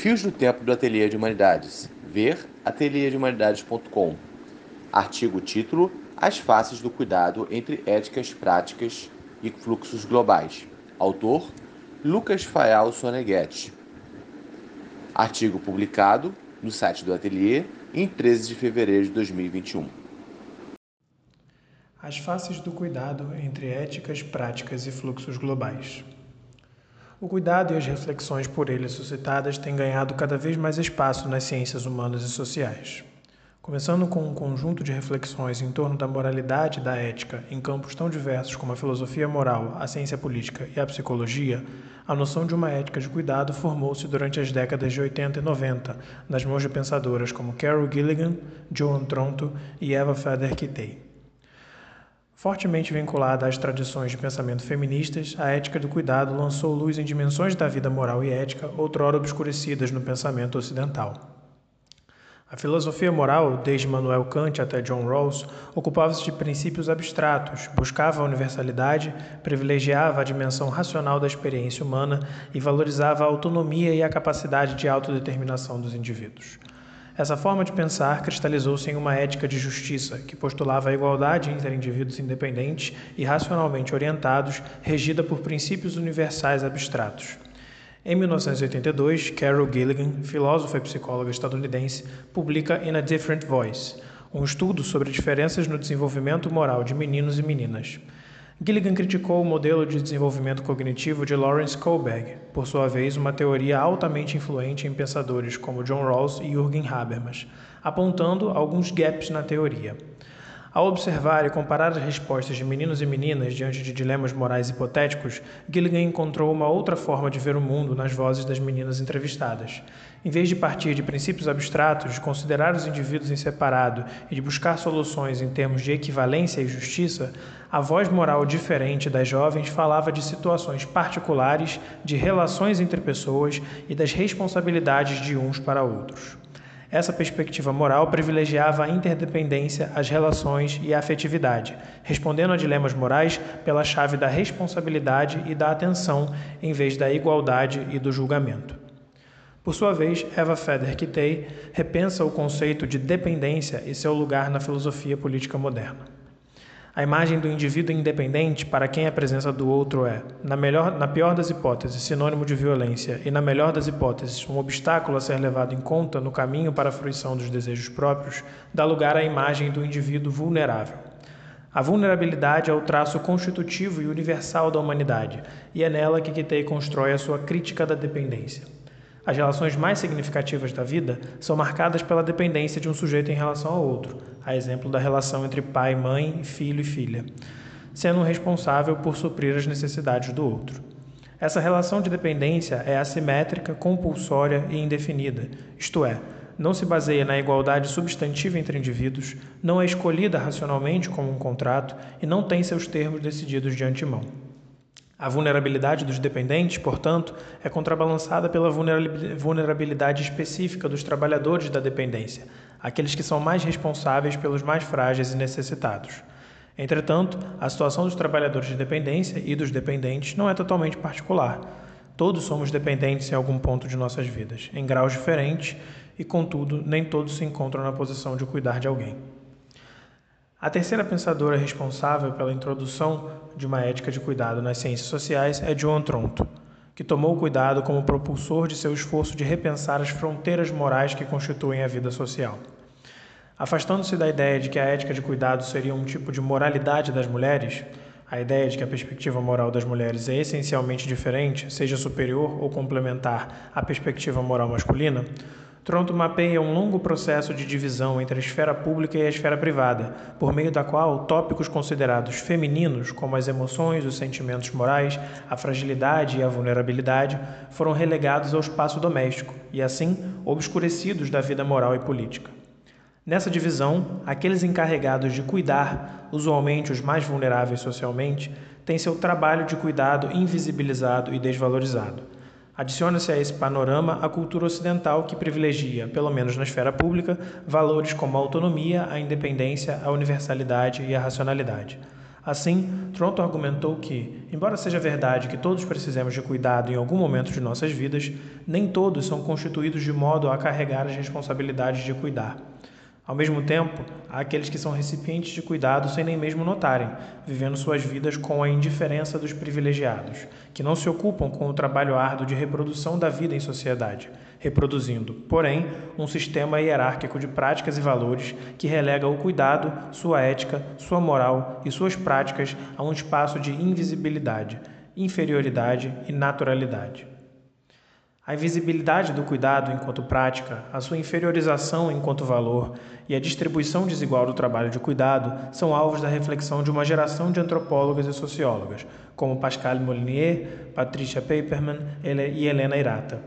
Fios do Tempo do Ateliê de Humanidades. Ver ateliêdehumanidades.com. Artigo título: As faces do cuidado entre éticas, práticas e fluxos globais. Autor: Lucas Fayal Soneghetti. Artigo publicado no site do Ateliê em 13 de fevereiro de 2021. As faces do cuidado entre éticas, práticas e fluxos globais. O cuidado e as reflexões por ele suscitadas têm ganhado cada vez mais espaço nas ciências humanas e sociais. Começando com um conjunto de reflexões em torno da moralidade e da ética em campos tão diversos como a filosofia moral, a ciência política e a psicologia, a noção de uma ética de cuidado formou-se durante as décadas de 80 e 90 nas mãos de pensadoras como Carol Gilligan, Joan Tronto e Eva Feder-Kitay. Fortemente vinculada às tradições de pensamento feministas, a ética do cuidado lançou luz em dimensões da vida moral e ética outrora obscurecidas no pensamento ocidental. A filosofia moral, desde Manuel Kant até John Rawls, ocupava-se de princípios abstratos, buscava a universalidade, privilegiava a dimensão racional da experiência humana e valorizava a autonomia e a capacidade de autodeterminação dos indivíduos. Essa forma de pensar cristalizou-se em uma ética de justiça que postulava a igualdade entre indivíduos independentes e racionalmente orientados, regida por princípios universais abstratos. Em 1982, Carol Gilligan, filósofa e psicóloga estadunidense, publica In a Different Voice, um estudo sobre diferenças no desenvolvimento moral de meninos e meninas. Gilligan criticou o modelo de desenvolvimento cognitivo de Lawrence Kohlberg, por sua vez uma teoria altamente influente em pensadores como John Rawls e Jürgen Habermas, apontando alguns gaps na teoria. Ao observar e comparar as respostas de meninos e meninas diante de dilemas morais hipotéticos, Gilligan encontrou uma outra forma de ver o mundo nas vozes das meninas entrevistadas. Em vez de partir de princípios abstratos, de considerar os indivíduos em separado e de buscar soluções em termos de equivalência e justiça, a voz moral diferente das jovens falava de situações particulares, de relações entre pessoas e das responsabilidades de uns para outros. Essa perspectiva moral privilegiava a interdependência, as relações e a afetividade, respondendo a dilemas morais pela chave da responsabilidade e da atenção, em vez da igualdade e do julgamento. Por sua vez, Eva Feder-Kitay repensa o conceito de dependência e seu lugar na filosofia política moderna. A imagem do indivíduo independente, para quem a presença do outro é, na, melhor, na pior das hipóteses, sinônimo de violência e, na melhor das hipóteses, um obstáculo a ser levado em conta no caminho para a fruição dos desejos próprios, dá lugar à imagem do indivíduo vulnerável. A vulnerabilidade é o traço constitutivo e universal da humanidade, e é nela que Kitei constrói a sua crítica da dependência. As relações mais significativas da vida são marcadas pela dependência de um sujeito em relação ao outro, a exemplo da relação entre pai, mãe, filho e filha, sendo responsável por suprir as necessidades do outro. Essa relação de dependência é assimétrica, compulsória e indefinida, isto é, não se baseia na igualdade substantiva entre indivíduos, não é escolhida racionalmente como um contrato e não tem seus termos decididos de antemão. A vulnerabilidade dos dependentes, portanto, é contrabalançada pela vulnerabilidade específica dos trabalhadores da dependência, aqueles que são mais responsáveis pelos mais frágeis e necessitados. Entretanto, a situação dos trabalhadores de dependência e dos dependentes não é totalmente particular. Todos somos dependentes em algum ponto de nossas vidas, em graus diferentes, e, contudo, nem todos se encontram na posição de cuidar de alguém. A terceira pensadora responsável pela introdução de uma ética de cuidado nas ciências sociais é Joan Tronto, que tomou o cuidado como propulsor de seu esforço de repensar as fronteiras morais que constituem a vida social. Afastando-se da ideia de que a ética de cuidado seria um tipo de moralidade das mulheres, a ideia de que a perspectiva moral das mulheres é essencialmente diferente, seja superior ou complementar à perspectiva moral masculina, Toronto mapeia um longo processo de divisão entre a esfera pública e a esfera privada, por meio da qual tópicos considerados femininos, como as emoções, os sentimentos morais, a fragilidade e a vulnerabilidade, foram relegados ao espaço doméstico e, assim, obscurecidos da vida moral e política. Nessa divisão, aqueles encarregados de cuidar, usualmente os mais vulneráveis socialmente, têm seu trabalho de cuidado invisibilizado e desvalorizado. Adiciona-se a esse panorama a cultura ocidental que privilegia, pelo menos na esfera pública, valores como a autonomia, a independência, a universalidade e a racionalidade. Assim, Tronto argumentou que, embora seja verdade que todos precisamos de cuidado em algum momento de nossas vidas, nem todos são constituídos de modo a carregar as responsabilidades de cuidar. Ao mesmo tempo, há aqueles que são recipientes de cuidado sem nem mesmo notarem, vivendo suas vidas com a indiferença dos privilegiados, que não se ocupam com o trabalho árduo de reprodução da vida em sociedade, reproduzindo, porém, um sistema hierárquico de práticas e valores que relega o cuidado, sua ética, sua moral e suas práticas a um espaço de invisibilidade, inferioridade e naturalidade. A invisibilidade do cuidado enquanto prática, a sua inferiorização enquanto valor e a distribuição desigual do trabalho de cuidado são alvos da reflexão de uma geração de antropólogas e sociólogas, como Pascal Molinier, Patricia Paperman e Helena Irata.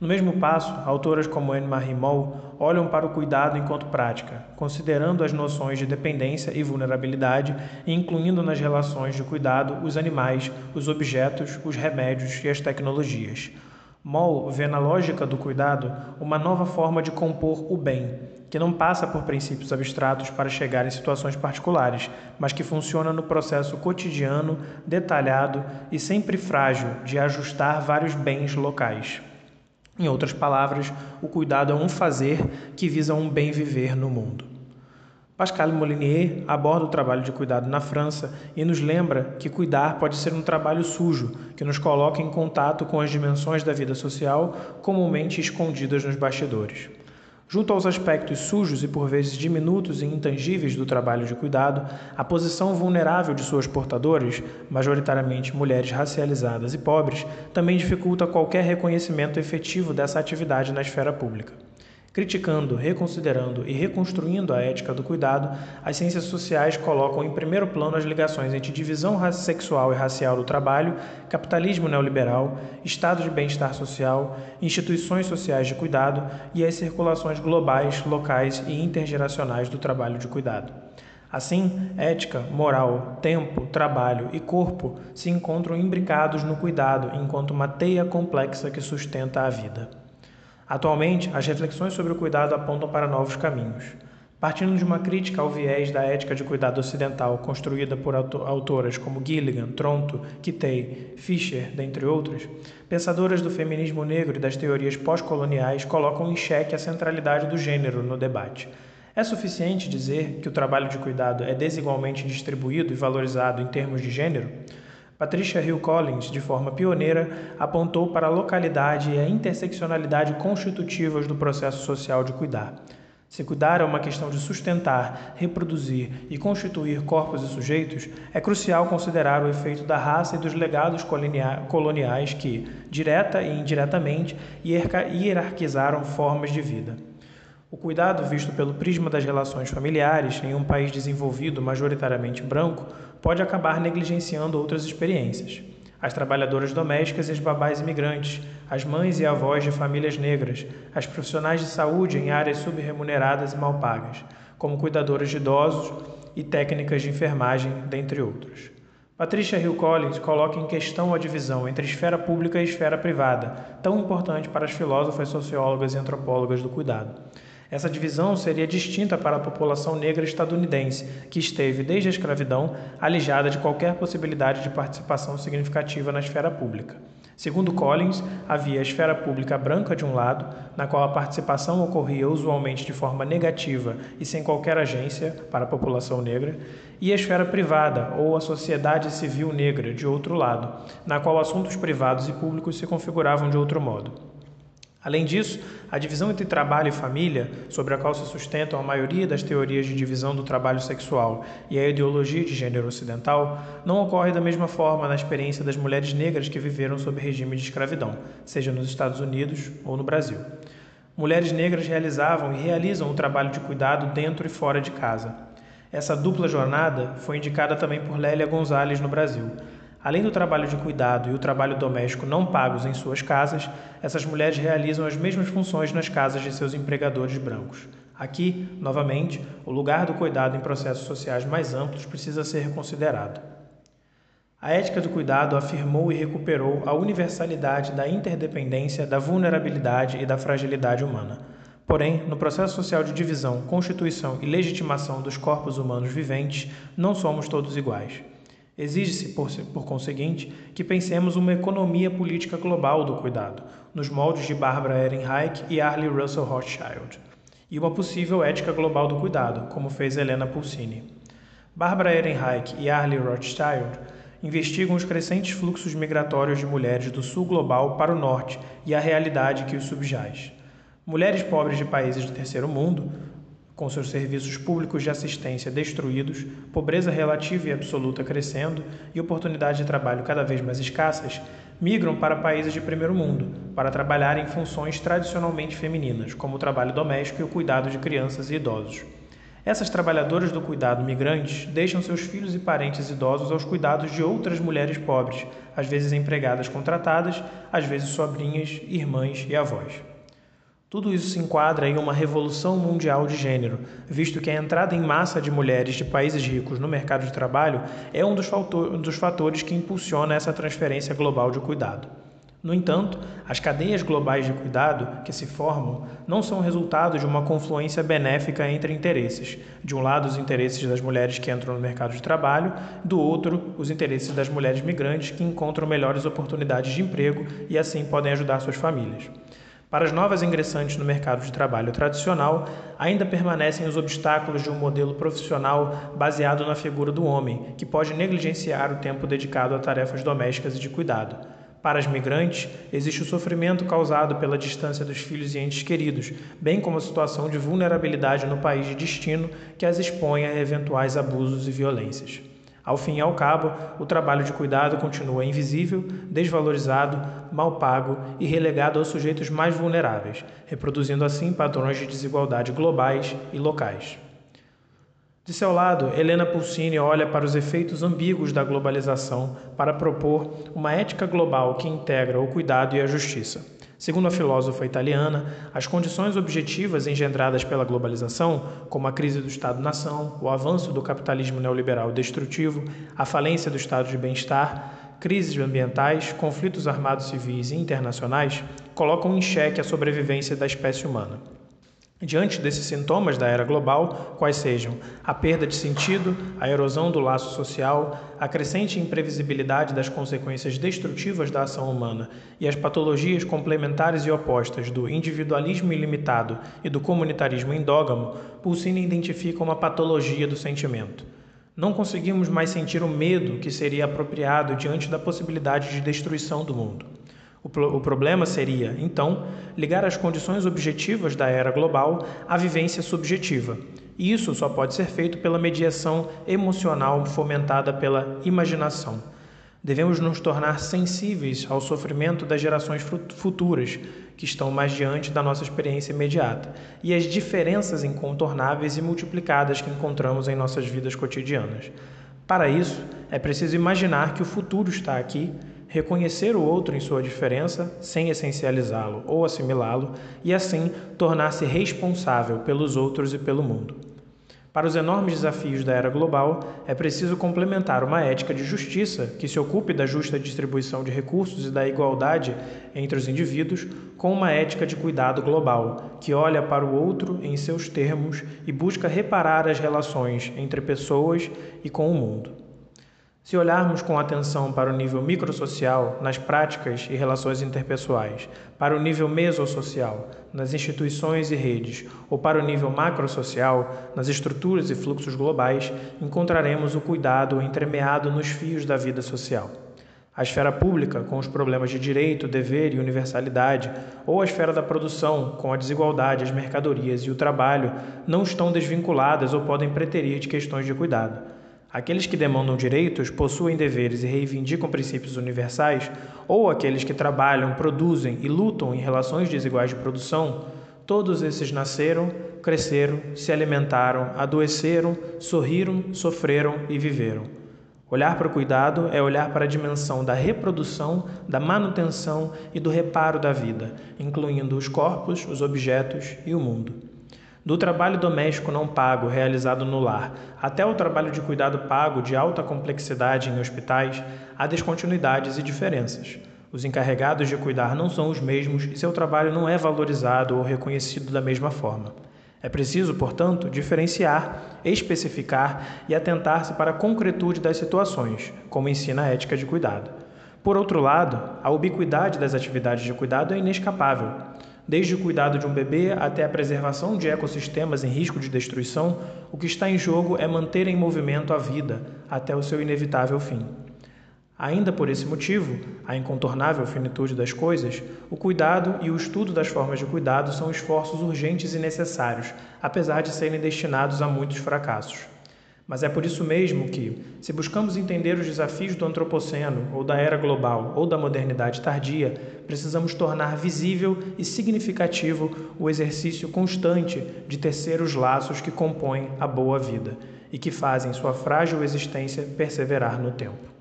No mesmo passo, autoras como Anne-Marie Moll olham para o cuidado enquanto prática, considerando as noções de dependência e vulnerabilidade incluindo nas relações de cuidado os animais, os objetos, os remédios e as tecnologias. Moll vê na lógica do cuidado uma nova forma de compor o bem, que não passa por princípios abstratos para chegar em situações particulares, mas que funciona no processo cotidiano, detalhado e sempre frágil de ajustar vários bens locais. Em outras palavras, o cuidado é um fazer que visa um bem viver no mundo. Pascal Molinier aborda o trabalho de cuidado na França e nos lembra que cuidar pode ser um trabalho sujo, que nos coloca em contato com as dimensões da vida social comumente escondidas nos bastidores. Junto aos aspectos sujos e por vezes diminutos e intangíveis do trabalho de cuidado, a posição vulnerável de suas portadoras, majoritariamente mulheres racializadas e pobres, também dificulta qualquer reconhecimento efetivo dessa atividade na esfera pública. Criticando, reconsiderando e reconstruindo a ética do cuidado, as ciências sociais colocam em primeiro plano as ligações entre divisão sexual e racial do trabalho, capitalismo neoliberal, estado de bem-estar social, instituições sociais de cuidado e as circulações globais, locais e intergeracionais do trabalho de cuidado. Assim, ética, moral, tempo, trabalho e corpo se encontram imbricados no cuidado enquanto uma teia complexa que sustenta a vida. Atualmente, as reflexões sobre o cuidado apontam para novos caminhos. Partindo de uma crítica ao viés da ética de cuidado ocidental construída por autoras como Gilligan, Tronto, Kitei, Fischer, dentre outros, pensadoras do feminismo negro e das teorias pós-coloniais colocam em xeque a centralidade do gênero no debate. É suficiente dizer que o trabalho de cuidado é desigualmente distribuído e valorizado em termos de gênero? Patricia Hill Collins, de forma pioneira, apontou para a localidade e a interseccionalidade constitutivas do processo social de cuidar. Se cuidar é uma questão de sustentar, reproduzir e constituir corpos e sujeitos, é crucial considerar o efeito da raça e dos legados coloniais que, direta e indiretamente, hierarquizaram formas de vida. O cuidado visto pelo prisma das relações familiares em um país desenvolvido majoritariamente branco pode acabar negligenciando outras experiências. As trabalhadoras domésticas e as babás imigrantes, as mães e avós de famílias negras, as profissionais de saúde em áreas subremuneradas e mal pagas, como cuidadoras de idosos e técnicas de enfermagem, dentre outros. Patricia Hill Collins coloca em questão a divisão entre esfera pública e esfera privada, tão importante para as filósofas, sociólogas e antropólogas do cuidado. Essa divisão seria distinta para a população negra estadunidense, que esteve, desde a escravidão, alijada de qualquer possibilidade de participação significativa na esfera pública. Segundo Collins, havia a esfera pública branca de um lado, na qual a participação ocorria usualmente de forma negativa e sem qualquer agência para a população negra, e a esfera privada, ou a sociedade civil negra, de outro lado, na qual assuntos privados e públicos se configuravam de outro modo. Além disso, a divisão entre trabalho e família, sobre a qual se sustentam a maioria das teorias de divisão do trabalho sexual e a ideologia de gênero ocidental, não ocorre da mesma forma na experiência das mulheres negras que viveram sob regime de escravidão, seja nos Estados Unidos ou no Brasil. Mulheres negras realizavam e realizam o trabalho de cuidado dentro e fora de casa. Essa dupla jornada foi indicada também por Lélia Gonzalez no Brasil Além do trabalho de cuidado e o trabalho doméstico não pagos em suas casas, essas mulheres realizam as mesmas funções nas casas de seus empregadores brancos. Aqui, novamente, o lugar do cuidado em processos sociais mais amplos precisa ser considerado. A ética do cuidado afirmou e recuperou a universalidade da interdependência, da vulnerabilidade e da fragilidade humana. Porém, no processo social de divisão, constituição e legitimação dos corpos humanos viventes, não somos todos iguais. Exige-se, por, por conseguinte, que pensemos uma economia política global do cuidado, nos moldes de Barbara Ehrenreich e Arlie Russell Rothschild, e uma possível ética global do cuidado, como fez Helena Pulcini. Barbara Ehrenreich e Arlie Rothschild investigam os crescentes fluxos migratórios de mulheres do sul global para o norte e a realidade que os subjaz. Mulheres pobres de países do terceiro mundo, com seus serviços públicos de assistência destruídos, pobreza relativa e absoluta crescendo e oportunidades de trabalho cada vez mais escassas, migram para países de primeiro mundo para trabalhar em funções tradicionalmente femininas, como o trabalho doméstico e o cuidado de crianças e idosos. Essas trabalhadoras do cuidado migrantes deixam seus filhos e parentes idosos aos cuidados de outras mulheres pobres, às vezes empregadas contratadas, às vezes sobrinhas, irmãs e avós. Tudo isso se enquadra em uma revolução mundial de gênero, visto que a entrada em massa de mulheres de países ricos no mercado de trabalho é um dos, fatores que impulsiona essa transferência global de cuidado. No entanto, as cadeias globais de cuidado que se formam não são resultado de uma confluência benéfica entre interesses. De um lado, os interesses das mulheres que entram no mercado de trabalho, do outro, os interesses das mulheres migrantes que encontram melhores oportunidades de emprego e assim podem ajudar suas famílias. Para as novas ingressantes no mercado de trabalho tradicional, ainda permanecem os obstáculos de um modelo profissional baseado na figura do homem, que pode negligenciar o tempo dedicado a tarefas domésticas e de cuidado. Para as migrantes, existe o sofrimento causado pela distância dos filhos e entes queridos, bem como a situação de vulnerabilidade no país de destino que as expõe a eventuais abusos e violências. Ao fim e ao cabo, o trabalho de cuidado continua invisível, desvalorizado, mal pago e relegado aos sujeitos mais vulneráveis, reproduzindo assim padrões de desigualdade globais e locais. De seu lado, Helena Pulcini olha para os efeitos ambíguos da globalização para propor uma ética global que integra o cuidado e a justiça. Segundo a filósofa italiana, as condições objetivas engendradas pela globalização, como a crise do Estado-nação, o avanço do capitalismo neoliberal destrutivo, a falência do estado de bem-estar, crises ambientais, conflitos armados civis e internacionais, colocam em xeque a sobrevivência da espécie humana. Diante desses sintomas da era global, quais sejam a perda de sentido, a erosão do laço social, a crescente imprevisibilidade das consequências destrutivas da ação humana e as patologias complementares e opostas do individualismo ilimitado e do comunitarismo endógamo, Pulsini identifica uma patologia do sentimento. Não conseguimos mais sentir o medo que seria apropriado diante da possibilidade de destruição do mundo. O, o problema seria, então, ligar as condições objetivas da era global à vivência subjetiva. E isso só pode ser feito pela mediação emocional fomentada pela imaginação. Devemos nos tornar sensíveis ao sofrimento das gerações futuras, que estão mais diante da nossa experiência imediata, e às diferenças incontornáveis e multiplicadas que encontramos em nossas vidas cotidianas. Para isso, é preciso imaginar que o futuro está aqui reconhecer o outro em sua diferença, sem essencializá-lo ou assimilá-lo, e assim tornar-se responsável pelos outros e pelo mundo. Para os enormes desafios da era global, é preciso complementar uma ética de justiça que se ocupe da justa distribuição de recursos e da igualdade entre os indivíduos, com uma ética de cuidado global, que olha para o outro em seus termos e busca reparar as relações entre pessoas e com o mundo. Se olharmos com atenção para o nível microsocial, nas práticas e relações interpessoais, para o nível mesossocial, nas instituições e redes, ou para o nível macrosocial, nas estruturas e fluxos globais, encontraremos o cuidado entremeado nos fios da vida social. A esfera pública, com os problemas de direito, dever e universalidade, ou a esfera da produção, com a desigualdade, as mercadorias e o trabalho, não estão desvinculadas ou podem preterir de questões de cuidado. Aqueles que demandam direitos, possuem deveres e reivindicam princípios universais, ou aqueles que trabalham, produzem e lutam em relações desiguais de produção, todos esses nasceram, cresceram, se alimentaram, adoeceram, sorriram, sofreram e viveram. Olhar para o cuidado é olhar para a dimensão da reprodução, da manutenção e do reparo da vida, incluindo os corpos, os objetos e o mundo. Do trabalho doméstico não pago realizado no lar até o trabalho de cuidado pago de alta complexidade em hospitais, há descontinuidades e diferenças. Os encarregados de cuidar não são os mesmos e seu trabalho não é valorizado ou reconhecido da mesma forma. É preciso, portanto, diferenciar, especificar e atentar-se para a concretude das situações, como ensina a ética de cuidado. Por outro lado, a ubiquidade das atividades de cuidado é inescapável. Desde o cuidado de um bebê até a preservação de ecossistemas em risco de destruição, o que está em jogo é manter em movimento a vida até o seu inevitável fim. Ainda por esse motivo, a incontornável finitude das coisas, o cuidado e o estudo das formas de cuidado são esforços urgentes e necessários, apesar de serem destinados a muitos fracassos. Mas é por isso mesmo que, se buscamos entender os desafios do antropoceno, ou da era global, ou da modernidade tardia, precisamos tornar visível e significativo o exercício constante de tecer os laços que compõem a boa vida e que fazem sua frágil existência perseverar no tempo.